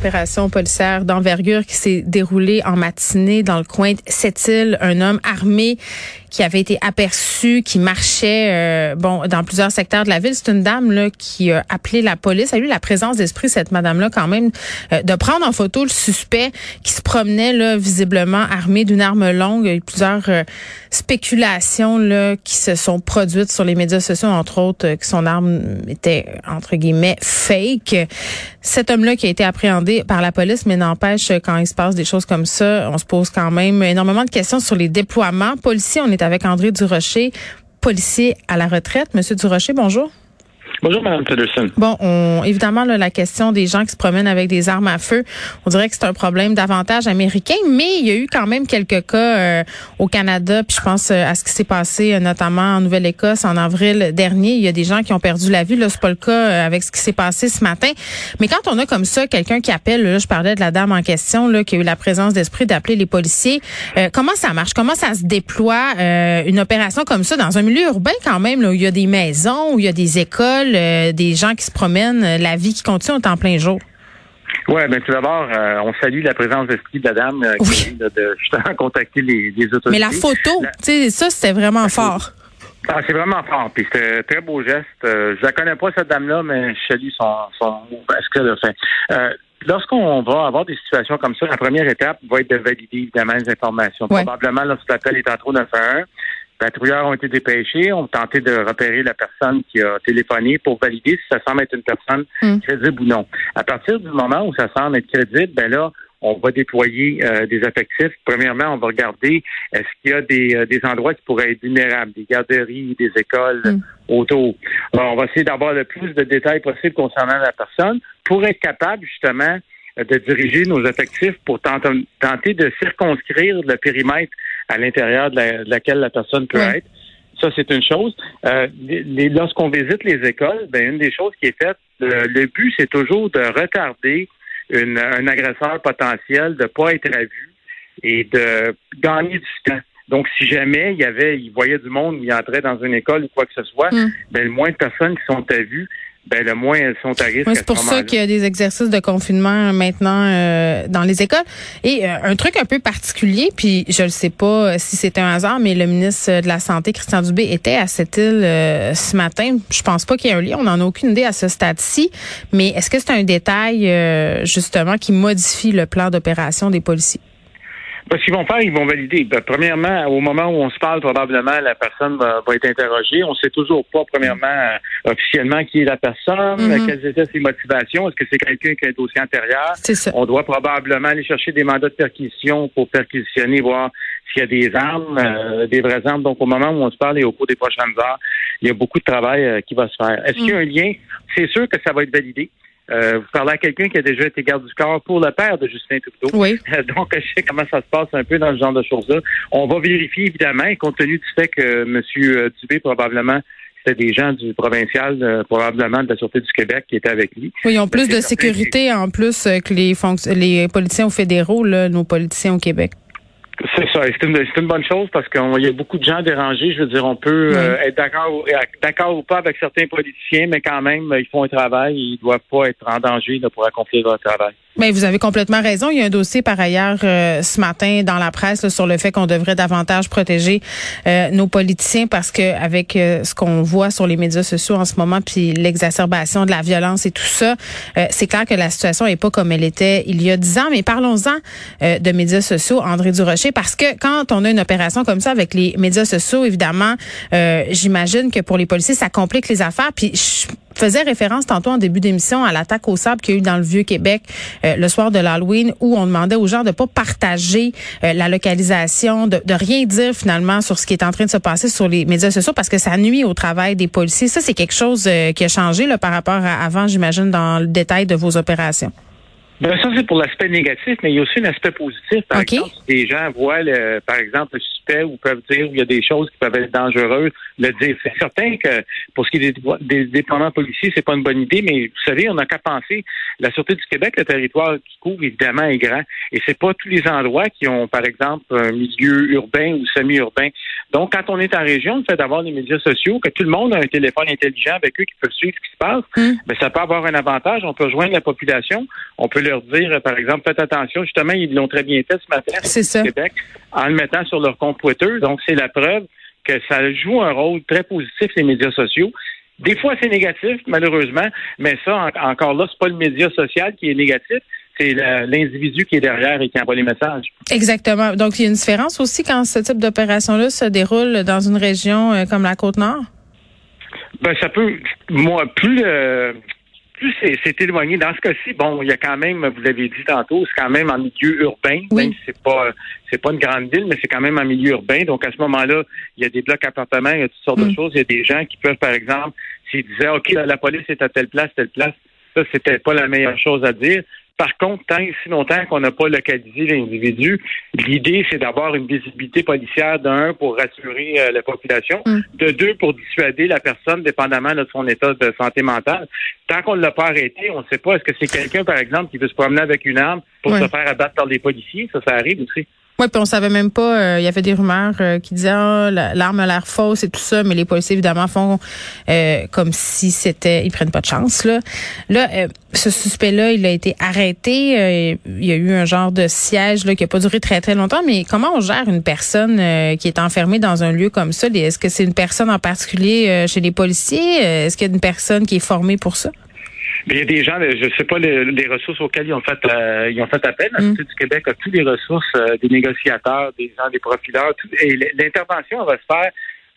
Opération policière d'envergure qui s'est déroulée en matinée dans le coin de Sept-Îles. Un homme armé qui avait été aperçu, qui marchait euh, bon dans plusieurs secteurs de la ville. C'est une dame là qui a appelé la police. Elle a eu la présence d'esprit cette madame là quand même euh, de prendre en photo le suspect qui se promenait là visiblement armé d'une arme longue. Il y a eu plusieurs euh, spéculations là qui se sont produites sur les médias sociaux entre autres que son arme était entre guillemets fake. Cet homme là qui a été appréhendé par la police mais n'empêche quand il se passe des choses comme ça, on se pose quand même énormément de questions sur les déploiements policiers. On est avec André Durocher, policier à la retraite. Monsieur Durocher, bonjour. Bonjour, Mme Peterson. Bon, on, évidemment, là, la question des gens qui se promènent avec des armes à feu, on dirait que c'est un problème davantage américain, mais il y a eu quand même quelques cas euh, au Canada, puis je pense euh, à ce qui s'est passé euh, notamment en Nouvelle-Écosse en avril dernier. Il y a des gens qui ont perdu la vie. Là, c'est pas le cas avec ce qui s'est passé ce matin. Mais quand on a comme ça quelqu'un qui appelle, là, je parlais de la dame en question, là, qui a eu la présence d'esprit d'appeler les policiers. comment ça marche? Comment ça se déploie une opération comme ça dans un milieu urbain quand même, là, où il y a des maisons, où il y a des écoles? Euh, des gens qui se promènent, euh, la vie qui continue en plein jour? Oui, bien tout d'abord, euh, on salue la présence d'esprit de la dame qui vient de, justement contacter les, autorités. Mais la photo, tu sais, ça, c'était vraiment fort. Ah, c'est vraiment fort. Puis c'était un très beau geste. je la connais pas, cette dame-là, mais je salue son, son ce qu'elle a fait. Lorsqu'on va avoir des situations comme ça, la première étape va être de valider évidemment les informations. Probablement, lorsque l'appel est en trop 911, patrouilleurs ont été dépêchés, ont tenté de repérer la personne qui a téléphoné pour valider si ça semble être une personne hmm. crédible ou non. À partir du moment où ça semble être crédible, ben là, on va déployer euh, des effectifs. Premièrement, on va regarder est-ce qu'il y a des, euh, des endroits qui pourraient être vulnérables, des garderies, des écoles hmm. autour. on va essayer d'avoir le plus de détails possible concernant la personne pour être capable justement de diriger nos effectifs pour tenter de circonscrire le périmètre à l'intérieur de, laquelle la personne peut être. Ça, c'est une chose. Euh, lorsqu'on visite les écoles, ben, une des choses qui est faite, le, but, c'est toujours de retarder une, un agresseur potentiel de pas être à vue et de gagner du temps. Donc, si jamais il y avait, il voyait du monde, il entrait dans une école ou quoi que ce soit, mm. ben, le moins de personnes qui sont à vue, ben le moins elles sont à risque. c'est pour ça qu'il y a des exercices de confinement maintenant euh, dans les écoles. Et euh, un truc un peu particulier, puis je ne sais pas si c'est un hasard, mais le ministre de la Santé, Christian Dubé, était à cette île euh, ce matin. Je pense pas qu'il y ait un lien, on n'en a aucune idée à ce stade-ci. Mais est-ce que c'est un détail justement qui modifie le plan d'opération des policiers? Ce qu'ils vont faire, ils vont valider. Ben, premièrement, au moment où on se parle, probablement la personne va, être interrogée. On ne sait toujours pas, premièrement, euh, officiellement qui est la personne, mm-hmm. quelles étaient ses motivations. Est-ce que c'est quelqu'un qui a un dossier antérieur? Ça. On doit probablement aller chercher des mandats de perquisition pour perquisitionner, voir s'il y a des armes, euh, des vraies armes. Donc, au moment où on se parle et au cours des prochaines heures, il y a beaucoup de travail euh, qui va se faire. Est-ce qu'il y a un mm. lien? C'est sûr que ça va être validé. Euh, vous parlez à quelqu'un qui a déjà été garde du corps pour le père de Justin Trudeau. Oui. Donc, je sais comment ça se passe un peu dans ce genre de choses-là. On va vérifier, évidemment, compte tenu du fait que M. Dubé, probablement, c'était des gens du provincial, euh, probablement de la Sûreté du Québec, qui étaient avec lui. Oui, ils ont plus de sécurité en plus que les, les politiciens fédéraux, là, nos politiciens au Québec. C'est ça. C'est une, une, bonne chose parce qu'il y a beaucoup de gens dérangés. Je veux dire, on peut euh, être d'accord, d'accord ou pas avec certains politiciens, mais quand même, ils font un travail. Ils doivent pas être en danger pour accomplir leur travail. Mais vous avez complètement raison. Il y a un dossier par ailleurs euh, ce matin dans la presse sur le fait qu'on devrait davantage protéger euh, nos politiciens parce que avec euh, ce qu'on voit sur les médias sociaux en ce moment, puis l'exacerbation de la violence et tout ça, c'est clair que la situation est pas comme elle était il y a dix ans. Mais parlons-en de médias sociaux, André Durocher, parce que quand on a une opération comme ça avec les médias sociaux, évidemment, j'imagine que pour les policiers, ça complique les affaires. Puis faisais référence tantôt en début d'émission à l'attaque au sable qu'il y a eu dans le Vieux-Québec euh, le soir de l'Halloween où on demandait aux gens de pas partager euh, la localisation, de, de, rien dire finalement sur ce qui est en train de se passer sur les médias sociaux parce que ça nuit au travail des policiers. Ça, c'est quelque chose euh, qui a changé là, par rapport à avant, j'imagine, dans le détail de vos opérations. Ben ça, c'est pour l'aspect négatif, mais il y a aussi un aspect positif. Par exemple, si des gens voient, le, par exemple, le ou peuvent dire qu'il y a des choses qui peuvent être dangereuses, le dire. C'est certain que pour ce qui est des, dépendants policiers, c'est pas une bonne idée, mais vous savez, on n'a qu'à penser, la Sûreté du Québec, le territoire qui couvre, évidemment, est grand. Et c'est pas tous les endroits qui ont, par exemple, un milieu urbain ou semi-urbain. Donc, quand on est en région, le fait d'avoir des médias sociaux, que tout le monde a un téléphone intelligent avec eux qui peut suivre ce qui se passe, mm. ben, ça peut avoir un avantage. On peut rejoindre la population. On peut leur dire, par exemple, faites attention. Justement, ils l'ont très bien fait ce matin au Québec en le mettant sur leur compte Twitter. Donc, c'est la preuve que ça joue un rôle très positif, les médias sociaux. Des fois, c'est négatif, malheureusement, mais ça, encore là, c'est pas le média social qui est négatif, c'est l'individu qui est derrière et qui envoie les messages. Exactement. Donc, il y a une différence aussi quand ce type d'opération-là se déroule dans une région euh, comme la Côte-Nord? Ben, ça peut, moi, plus, euh, plus c'est éloigné. Dans ce cas-ci, bon, il y a quand même, vous l'avez dit tantôt, c'est quand même en milieu urbain, oui. même si c'est pas c'est pas une grande ville, mais c'est quand même en milieu urbain. Donc à ce moment-là, il y a des blocs appartements, il y a toutes sortes de mm. choses. Il y a des gens qui peuvent, par exemple, s'ils disaient OK, la police est à telle place, telle place, ça, c'était pas la meilleure chose à dire. Par contre, tant si longtemps qu'on n'a pas localisé l'individu, l'idée, c'est d'avoir une visibilité policière d'un pour rassurer euh, la population, mm. de deux pour dissuader la personne, dépendamment de son état de santé mentale. Tant qu'on ne l'a pas arrêté, on ne sait pas est-ce que c'est quelqu'un, par exemple, qui veut se promener avec une arme pour se faire abattre par des policiers? Ça, ça arrive aussi. Oui, puis on savait même pas. Euh, il y avait des rumeurs euh, qui disaient oh, l'arme a l'air fausse et tout ça, mais les policiers évidemment font euh, comme si c'était ils prennent pas de chance là. Là, ce suspect-là, il a été arrêté. il y a eu un genre de siège là qui a pas duré très très longtemps. Mais comment on gère une personne qui est enfermée dans un lieu comme ça? Est-ce que c'est une personne en particulier chez les policiers? Est-ce qu'il y a une personne qui est formée pour ça? Il y a des gens, je ne sais pas les, ressources auxquelles ils ont fait, euh, ils ont fait appel. La Société mm. du Québec a toutes les ressources euh, des négociateurs, des gens, des profileurs. et l'intervention va se faire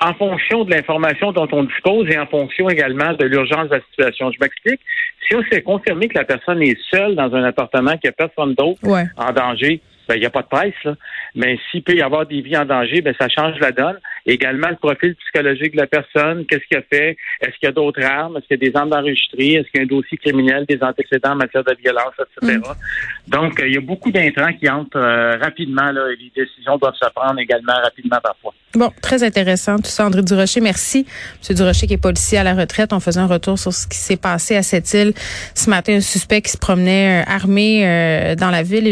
en fonction de l'information dont on dispose et en fonction également de l'urgence de la situation. Je m'explique. Si on s'est confirmé que la personne est seule dans un appartement, qu'il n'y a personne d'autre en danger, ben, il n'y a pas de presse, là. Mais s'il peut y avoir des vies en danger, ben, ça change la donne. Également, le profil psychologique de la personne, qu'est-ce qu'il a fait? Est-ce qu'il y a d'autres armes? Est-ce qu'il y a des armes enregistrées? Est-ce qu'il y a un dossier criminel, des antécédents en matière de violence, etc.? Mm. Donc, euh, il y a beaucoup d'intrants qui entrent euh, rapidement, là, et les décisions doivent se prendre également rapidement parfois. Bon, très intéressant tout ça, André Durocher. Merci. Monsieur Durocher qui est policier à la retraite. On faisait un retour sur ce qui s'est passé à cette île ce matin. Un suspect qui se promenait euh, armé dans la ville.